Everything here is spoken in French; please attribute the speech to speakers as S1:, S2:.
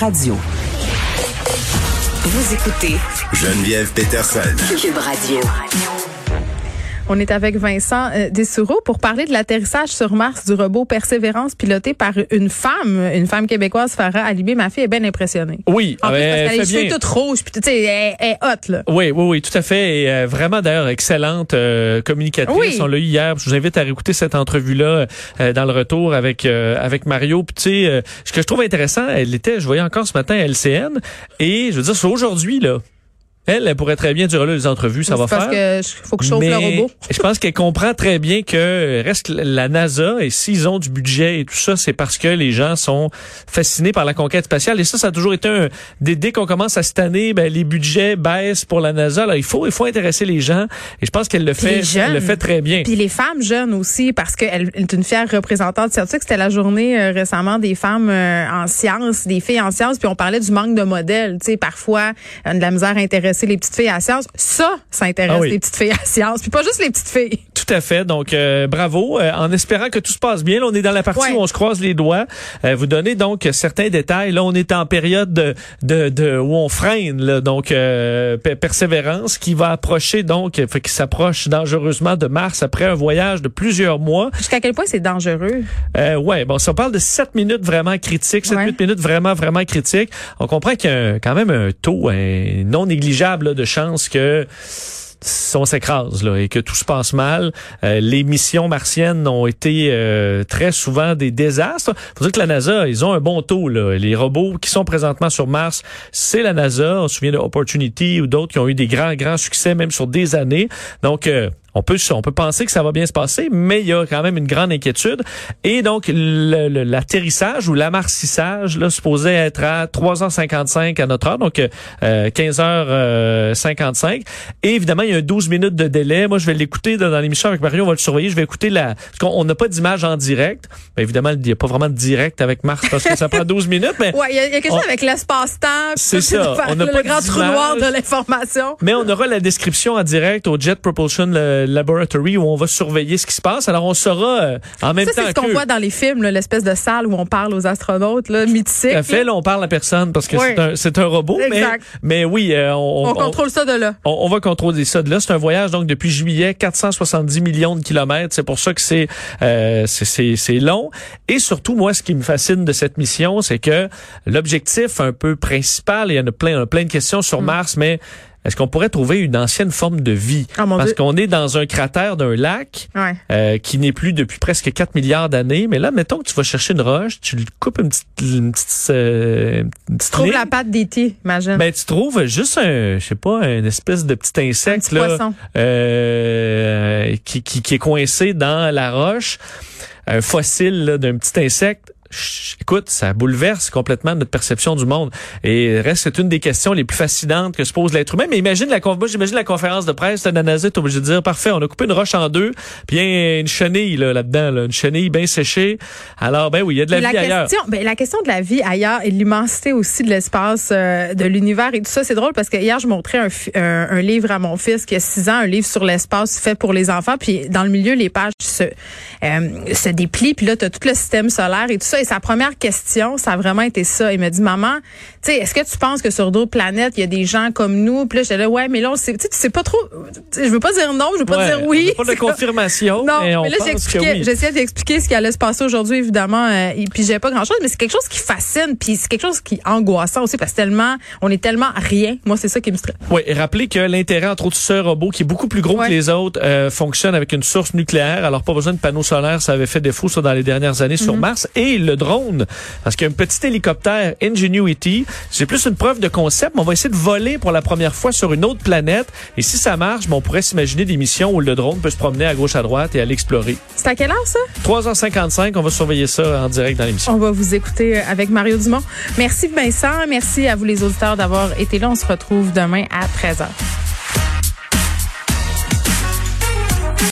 S1: Radio.
S2: Vous écoutez
S3: Geneviève Peterson.
S2: Cube Radio.
S4: On est avec Vincent euh, Dessoureau pour parler de l'atterrissage sur Mars du robot Persévérance piloté par une femme, une femme québécoise, Farah Alibé. Ma fille est bien impressionnée.
S5: Oui,
S4: En plus,
S5: euh,
S4: parce qu'elle
S5: bien.
S4: toutes rouges, puis tu sais, elle, elle est hot, là.
S5: Oui, oui, oui, tout à fait. Et euh, vraiment, d'ailleurs, excellente euh, communicatrice.
S4: Oui.
S5: On l'a eu hier. Je vous invite à réécouter cette entrevue-là euh, dans le retour avec euh, avec Mario. Puis, tu sais, euh, ce que je trouve intéressant, elle était, je voyais encore ce matin à LCN. Et je veux dire, c'est aujourd'hui, là. Elle, elle pourrait très bien durer là les entrevues, ça va
S4: C'est parce
S5: faire.
S4: que faut que je chauffe le robot.
S5: Je pense qu'elle comprend très bien que reste la NASA et s'ils ont du budget et tout ça, c'est parce que les gens sont fascinés par la conquête spatiale. Et ça, ça a toujours été un dès, dès qu'on commence à cette année, ben, les budgets baissent pour la NASA. Il faut il faut intéresser les gens. Et je pense qu'elle le
S4: Puis
S5: fait, elle le fait très bien.
S4: Puis les femmes jeunes aussi, parce qu'elle est une fière représentante scientifique. C'était la journée euh, récemment des femmes euh, en sciences, des filles en sciences, puis on parlait du manque de modèles. Tu sais, parfois, a de la misère à intéresser les petites filles à la science. Ça, ça intéresse
S5: Ah oui.
S4: les petites filles à la science, puis pas juste les petites filles.
S5: Tout à fait. Donc, euh, bravo. Euh, en espérant que tout se passe bien. Là, on est dans la partie
S4: Ouais.
S5: où on se croise les doigts. Euh, vous donnez donc certains détails. Là, on est en période de, de, de où on freine. Là, donc, euh, per- persévérance qui va approcher donc, euh, fait qui s'approche dangereusement de Mars après un voyage de plusieurs mois.
S4: Jusqu'à quel point c'est dangereux?
S5: Euh, ouais, bon, si on parle de 7 minutes vraiment critiques, 7
S4: Ouais.
S5: 8 minutes vraiment, vraiment critiques, on comprend qu'il y a un- quand même un taux hein, non négligeable là, de chance que si on s'écrase là, et que tout se passe mal. Euh, les missions martiennes ont été euh, très souvent des désastres. Faut dire que la NASA, ils ont un bon taux. Là. Les robots qui sont présentement sur Mars, c'est la NASA. On se souvient de Opportunity ou d'autres qui ont eu des grands, grands succès, même sur des années. Donc, euh, on peut, on peut penser que ça va bien se passer, mais il y a quand même une grande inquiétude. Et donc, le- le- l'atterrissage ou l'amarcissage, là, supposé être à 3h55 à notre heure, donc euh, 15h55. Et évidemment, il y a un 12 minutes de délai. Moi, je vais l'écouter dans dans l'émission avec Mario, on va le surveiller. Je vais écouter la... Parce qu'on on n'a pas d'image en direct. Mais évidemment, il n'y a pas vraiment de direct avec Mars parce que ça prend 12 minutes, mais...
S4: Ouais, il y, a- il y a quelque chose
S5: On-
S4: avec l'espace-temps.
S5: C'est
S4: ça,
S5: On n'a
S4: le
S5: pas
S4: grand trou noir de l'information.
S5: Mais on aura la description en direct au Jet Propulsion euh, Laboratory où on va surveiller ce qui se passe. Alors on saura euh, en même
S4: Ça,
S5: temps
S4: c'est ce qu'on voit dans les films, là, l'espèce de salle où on parle aux astronautes, là, mythique.
S5: Tout à fait, là, on parle à personne parce que
S4: Oui.
S5: c'est un, c'est un robot, mais,
S4: Exact.
S5: mais oui, euh, on,
S4: On contrôle ça de là.
S5: on, on va contrôler ça de là. C'est un voyage donc depuis juillet, 470 millions de kilomètres. C'est pour ça que c'est euh, c'est- c'est c'est long. Et surtout, moi, ce qui me fascine de cette mission, c'est que l'objectif un peu principal, il y en a plein, plein de questions sur Mars, mais est-ce qu'on pourrait trouver une ancienne forme de vie?
S4: Ah,
S5: Parce qu'on est dans un cratère d'un lac
S4: Ouais.
S5: euh, qui n'est plus depuis presque 4 milliards d'années. Mais là, mettons que tu vas chercher une roche, tu lui coupes une petite, une petite, euh, une petite
S4: Trouve
S5: ligne.
S4: la patte d'E.T., imagine.
S5: Ben, tu trouves juste un, je sais pas, une espèce de petit insecte,
S4: petit
S5: là, euh, qui, qui, qui est coincé dans la roche. Un fossile, d'un petit insecte. Écoute, ça bouleverse complètement notre perception du monde. Et reste, c'est une des questions les plus fascinantes que se pose l'être humain. Mais imagine la, moi, j'imagine la conférence de presse de la NASA, t'es obligé de dire, parfait, on a coupé une roche en deux, puis il y a une chenille, là, là-dedans, là, une chenille bien séchée. Alors, ben oui, il y a de la
S4: Et
S5: vie ailleurs.
S4: question, ben, la question de la vie ailleurs et l'immensité aussi de l'espace, euh, de l'univers et tout ça, c'est drôle parce que hier, je montrais un, un, un livre à mon fils qui a 6 ans, un livre sur l'espace fait pour les enfants. Puis dans le milieu, les pages se, euh, se déplient. Puis là, tu as tout le système solaire et tout ça. Et sa première question, ça a vraiment été ça. Il m'a dit, maman, tu sais, est-ce que tu penses que sur d'autres planètes, il y a des gens comme nous? Puis là, j'étais là, ouais, mais là, on sait, tu sais, tu sais pas trop. Je veux pas dire non, je veux pas
S5: Ouais,
S4: dire oui.
S5: Pas de confirmation,
S4: non,
S5: mais on
S4: mais là, j'essayais d'expliquer ce qui allait se passer aujourd'hui, évidemment, euh, et puis j'ai pas grand chose, mais c'est quelque chose qui fascine, puis c'est quelque chose qui est angoissant aussi, parce que tellement, on est tellement rien. Moi, c'est ça qui me stresse.
S5: Oui, et rappelez que l'intérêt, entre autres, ce robot, qui est beaucoup plus gros
S4: Ouais.
S5: que les autres, euh, fonctionne avec une source nucléaire. Alors, pas besoin de panneaux solaires. Ça avait fait défaut, ça, dans les dernières années sur Mars. Et le drone, parce qu'il y a un petit hélicoptère Ingenuity, c'est plus une preuve de concept, mais on va essayer de voler pour la première fois sur une autre planète. Et si ça marche, ben, on pourrait s'imaginer des missions où le drone peut se promener à gauche, à droite et aller explorer.
S4: C'est à quelle heure, ça?
S5: 3h55, on va surveiller ça en direct dans l'émission.
S4: On va vous écouter euh, avec Mario Dumont. Merci, Vincent. Merci à vous, les auditeurs, d'avoir été là. On se retrouve demain à 13h.